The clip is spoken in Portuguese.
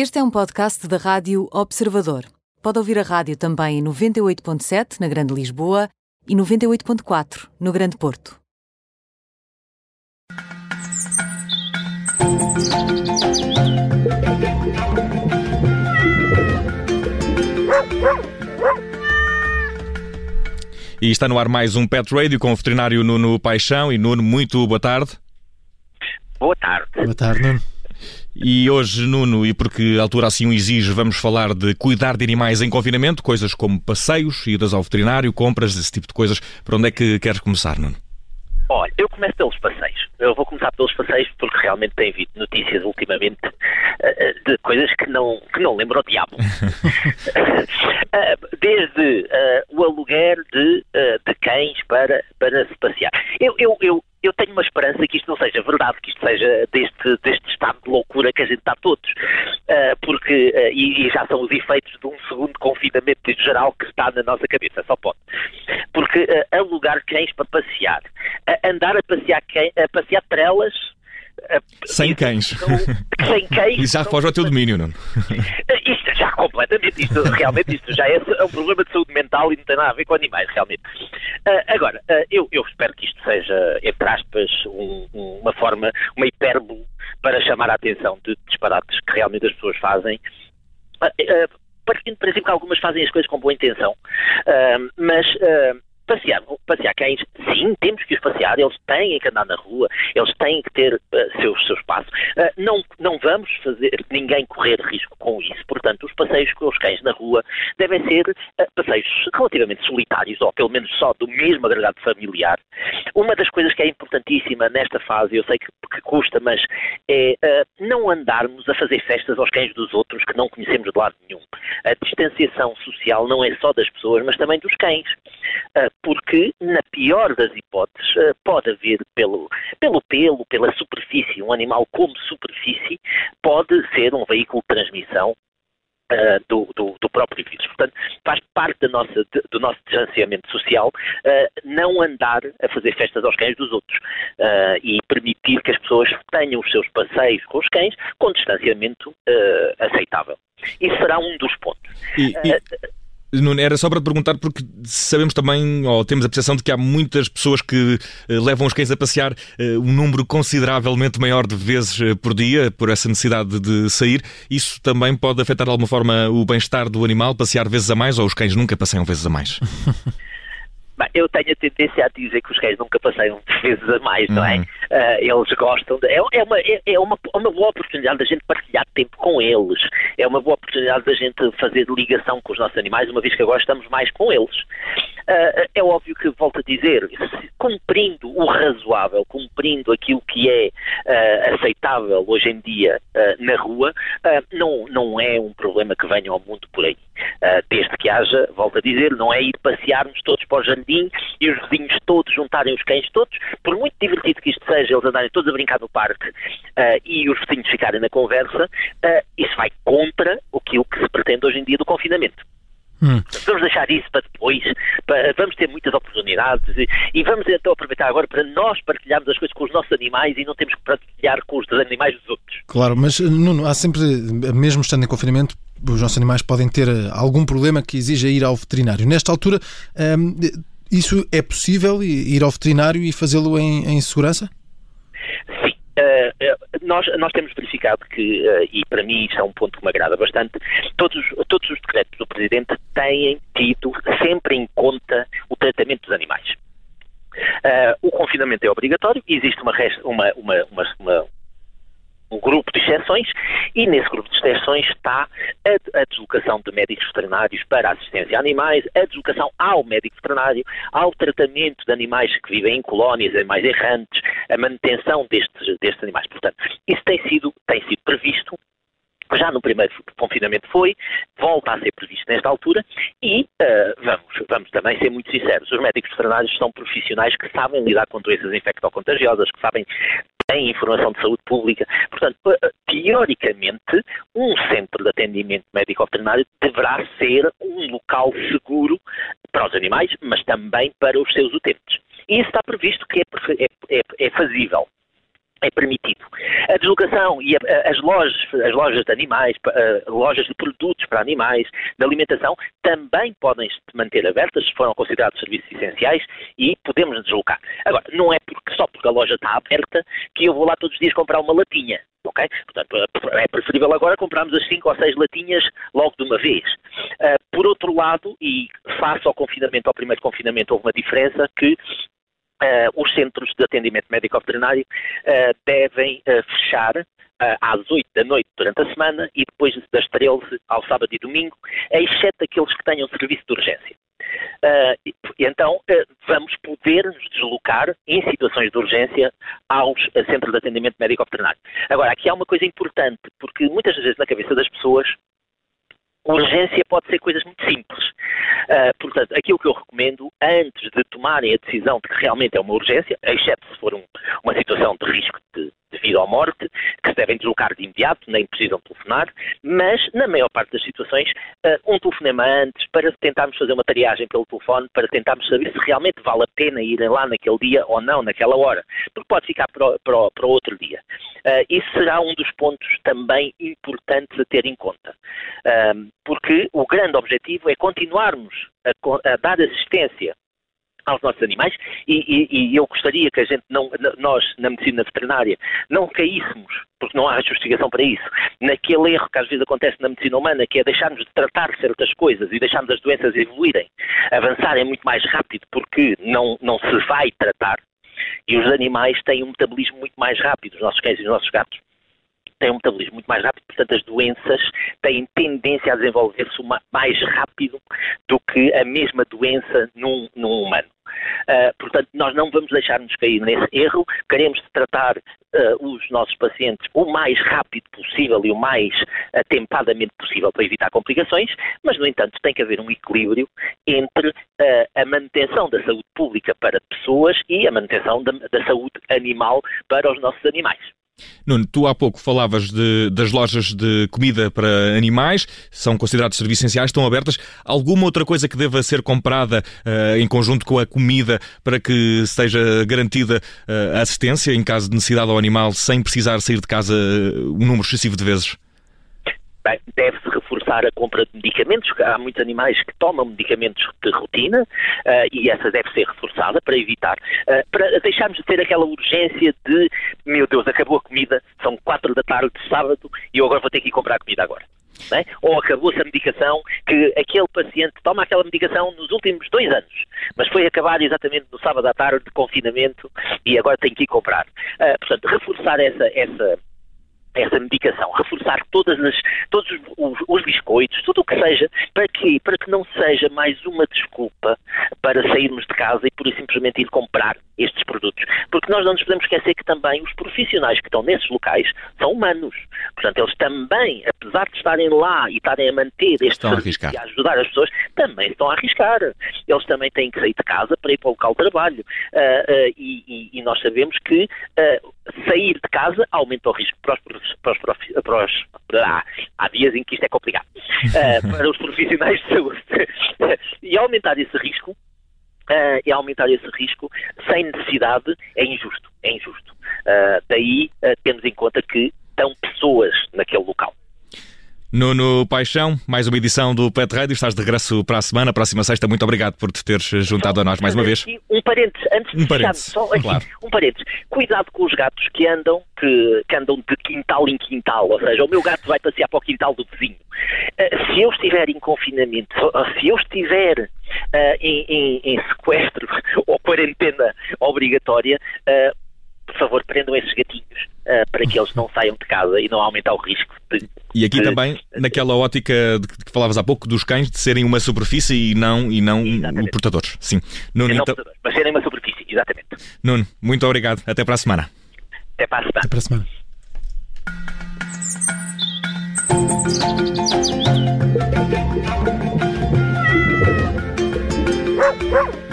Este é um podcast da Rádio Observador. Pode ouvir a rádio também em 98.7 na Grande Lisboa e 98.4 no Grande Porto. E está no ar mais um Pet Radio com o veterinário Nuno Paixão. E Nuno, muito boa tarde. Boa tarde. Boa tarde, Nuno. E hoje, Nuno, e porque a altura assim o exige, vamos falar de cuidar de animais em confinamento, coisas como passeios, idas ao veterinário, compras, esse tipo de coisas. Por onde é que queres começar, Nuno? Olha, eu começo pelos passeios. Eu vou começar pelos passeios porque realmente tem havido notícias ultimamente uh, de coisas que não, que não lembro o diabo. uh, desde uh, o aluguer de, de cães para, para se passear. Eu, eu, eu, eu tenho uma esperança que isto não seja verdade, que isto seja deste, deste estado de loucura que a gente está todos. Uh, porque, uh, e, e, já são os efeitos de um segundo confinamento geral que está na nossa cabeça, só pode. Porque uh, alugar cães para passear, andar a passear, quem, a passear trelas sem cães. Sem cães. Isso já foge ao teu domínio, não? Isto já completamente, isto realmente isto já é, é, um problema de saúde mental e não tem nada a ver com animais, realmente. Uh, agora, uh, eu, eu, espero que isto seja, entre aspas, um, uma forma, uma hipérbole para chamar a atenção de disparates que realmente as pessoas fazem. Uh, partindo do princípio que algumas fazem as coisas com boa intenção, mas passear, passear cães, sim, temos que os passear, eles têm que andar na rua, eles têm que ter uh, seu, seu espaço. Uh, não, não vamos fazer ninguém correr risco com isso, portanto, os passeios com os cães na rua devem ser uh, passeios relativamente solitários, ou pelo menos só do mesmo agregado familiar. Uma das coisas que é importantíssima nesta fase, eu sei que, que custa, mas é não andarmos a fazer festas aos cães dos outros que não conhecemos de lado nenhum. A distanciação social não é só das pessoas, mas também dos cães porque, na pior das hipóteses, eh, pode haver pelo, pelo pelo, pela superfície, um animal como superfície, pode ser um veículo de transmissão Uh, do, do, do, próprio vírus. Portanto, faz parte da nossa, de, do nosso distanciamento social uh, não andar a fazer festas aos cães dos outros uh, e permitir que as pessoas tenham os seus passeios com os cães com distanciamento aceitável. Isso será um dos pontos. E, e... Nuno, era só para te perguntar, porque sabemos também, ou temos a percepção de que há muitas pessoas que uh, levam os cães a passear uh, um número consideravelmente maior de vezes uh, por dia, por essa necessidade de sair. Isso também pode afetar de alguma forma o bem-estar do animal, passear vezes a mais, ou os cães nunca passeiam vezes a mais? Bem, eu tenho a tendência a dizer que os cães nunca passeiam vezes a mais, não é? Uh, eles gostam de. É, é, uma, é, é uma, uma boa oportunidade da gente partilhar tempo com eles. É uma boa oportunidade da gente fazer ligação com os nossos animais, uma vez que agora estamos mais com eles. Uh, é óbvio que, volto a dizer, cumprindo o razoável, cumprindo aquilo que é uh, aceitável hoje em dia na rua, não, não é um problema que venha ao mundo por aí. Desde que haja, volto a dizer, não é ir passearmos todos para o jardim e os vizinhos todos juntarem os cães todos, por muito divertido que isto seja, eles andarem todos a brincar no parque uh, e os vizinhos ficarem na conversa, uh, isso vai contra o que, o que se pretende hoje em dia do confinamento. Hum. Vamos deixar isso para depois, para, vamos ter muitas oportunidades e, e, vamos então aproveitar agora para nós partilharmos as coisas com os nossos animais e não temos que partilhar com os animais dos outros. Claro, mas Nuno, há sempre, mesmo estando em confinamento, os nossos animais podem ter algum problema que exija ir ao veterinário. Nesta altura, hum, isso é possível, ir ao veterinário e fazê-lo em, em segurança? Sim. Uh, nós, nós temos verificado que, uh, e para mim isso é um ponto que me agrada bastante, todos, todos os decretos do Presidente têm tido sempre em conta o tratamento dos animais. Uh, o confinamento é obrigatório, existe uma, uma, uma, uma, um grupo de exceções e nesse grupo de exceções está a, a, deslocação de médicos veterinários para assistência a animais, a deslocação ao médico veterinário, ao tratamento de animais que vivem em colónias, animais errantes, a manutenção destes, destes animais. Portanto, isso tem sido, tem sido previsto já no primeiro confinamento foi, volta a ser previsto nesta altura e uh, vamos, vamos também ser muito sinceros, os médicos veterinários são profissionais que sabem lidar com doenças infectocontagiosas, que sabem têm informação de saúde pública. Portanto, teoricamente, um centro de atendimento médico-veterinário deverá ser um local seguro para os animais, mas também para os seus utentes. E isso está previsto que é, é, é, é fazível. é permitido. A deslocação e as lojas, as lojas de animais, lojas de produtos para animais, de alimentação, também podem manter abertas foram considerados serviços essenciais e podemos deslocar. Agora, não é porque, só porque a loja está aberta que eu vou lá todos os dias comprar uma latinha. ok? Portanto, é preferível agora comprarmos as 5 ou 6 latinhas logo de uma vez. Uh, por outro lado, e face ao confinamento, ao primeiro confinamento, houve uma diferença que Uh, os centros de atendimento médico-veterinário uh, devem uh, fechar às 8 da noite durante a semana e depois das 13 ao sábado e domingo, exceto aqueles que tenham serviço de urgência. E, então, vamos poder nos deslocar em situações de urgência aos centros de atendimento médico-veterinário. Agora, aqui há uma coisa importante, porque muitas vezes na cabeça das pessoas urgência pode ser coisas muito simples. Uh, portanto, aquilo que eu recomendo, antes de tomarem a decisão de que realmente é uma urgência, exceto se for um, uma situação de risco de, de vida ou morte, que se devem deslocar de imediato, nem precisam telefonar, mas, na maior parte das situações, uh, um telefonema antes, para tentarmos fazer uma triagem pelo telefone, para tentarmos saber se realmente vale a pena irem lá naquele dia ou não, naquela hora, porque pode ficar para para para outro dia. Uh, isso será um dos pontos também importantes a ter em conta. Uh, porque o grande objetivo é continuarmos a, a dar assistência aos nossos animais e, e, e, eu gostaria que a gente não, nós na medicina veterinária não caíssemos, porque não há justificação para isso, naquele erro que às vezes acontece na medicina humana, que é deixarmos de tratar certas coisas e deixarmos as doenças evoluírem, avançarem muito mais rápido porque não, não se vai tratar. E os animais têm um metabolismo muito mais rápido, os nossos cães e os nossos gatos têm um metabolismo muito mais rápido, portanto as doenças têm tendência a desenvolver-se mais rápido do que a mesma doença num, num humano. Uh, portanto, nós não vamos deixar-nos cair nesse erro, queremos tratar uh, os nossos pacientes o mais rápido possível e o mais atempadamente possível para evitar complicações, mas, no entanto, tem que haver um equilíbrio entre uh, a manutenção da saúde pública para pessoas e a manutenção da, da saúde animal para os nossos animais. Nuno, tu há pouco falavas de, das lojas de comida para animais, são considerados serviços essenciais, estão abertas. Alguma outra coisa que deva ser comprada uh, em conjunto com a comida para que seja garantida uh, a assistência em caso de necessidade ao animal sem precisar sair de casa uh, um número excessivo de vezes? Deve-se a compra de medicamentos. Há muitos animais que tomam medicamentos de rotina uh, e essa deve ser reforçada para evitar, uh, para deixarmos de ter aquela urgência de, meu Deus, acabou a comida, são quatro da tarde de sábado e eu agora vou ter que ir comprar comida agora. É? Ou acabou-se a medicação que aquele paciente toma aquela medicação nos últimos dois anos, mas foi acabar exatamente no sábado à tarde de confinamento e agora tem que ir comprar. Uh, portanto, reforçar essa, essa, essa medicação, reforçar todas as, todos os, os, biscoitos, tudo o que seja, para que, para que não seja mais uma desculpa para sairmos de casa e e simplesmente ir comprar estes produtos. Porque nós não nos podemos esquecer que também os profissionais que estão nesses locais são humanos. Portanto, eles também, apesar de estarem lá e estarem a manter este serviço e a ajudar as pessoas, também estão a arriscar. Eles também têm que sair de casa para ir para o local de trabalho. Uh, uh, e, e, nós sabemos que uh, sair de casa aumenta o risco para os, para os, para os ah, há dias em que isto é complicado, para os profissionais de saúde. e aumentar esse risco, uh, e aumentar esse risco sem necessidade é injusto. É injusto. Uh, daí uh, temos em conta que estão pessoas naquele local. Nuno Paixão, mais uma edição do Pet Radio. Estás de regresso para a semana, próxima sexta. Muito obrigado por te teres juntado só, a nós mais uma vez. Um parênteses, antes de um parênteses, só aqui, claro. um parênteses. Cuidado com os gatos que andam, que, que, andam de quintal em quintal. Ou seja, o meu gato vai passear para o quintal do vizinho. Uh, se eu estiver em confinamento, se eu estiver uh, em, em, em, sequestro ou quarentena obrigatória, uh, por favor, prendam esses gatinhos uh, para que eles não saiam de casa e não aumentar o risco de. E aqui de, também, de, naquela ótica de que falavas há pouco, dos cães de serem uma superfície e não, e não portadores. Sim. Nuno, não então... portadores, mas serem uma superfície, exatamente. Nuno, muito obrigado. Até para a semana. Até para a semana. Até para a semana. Ha ha!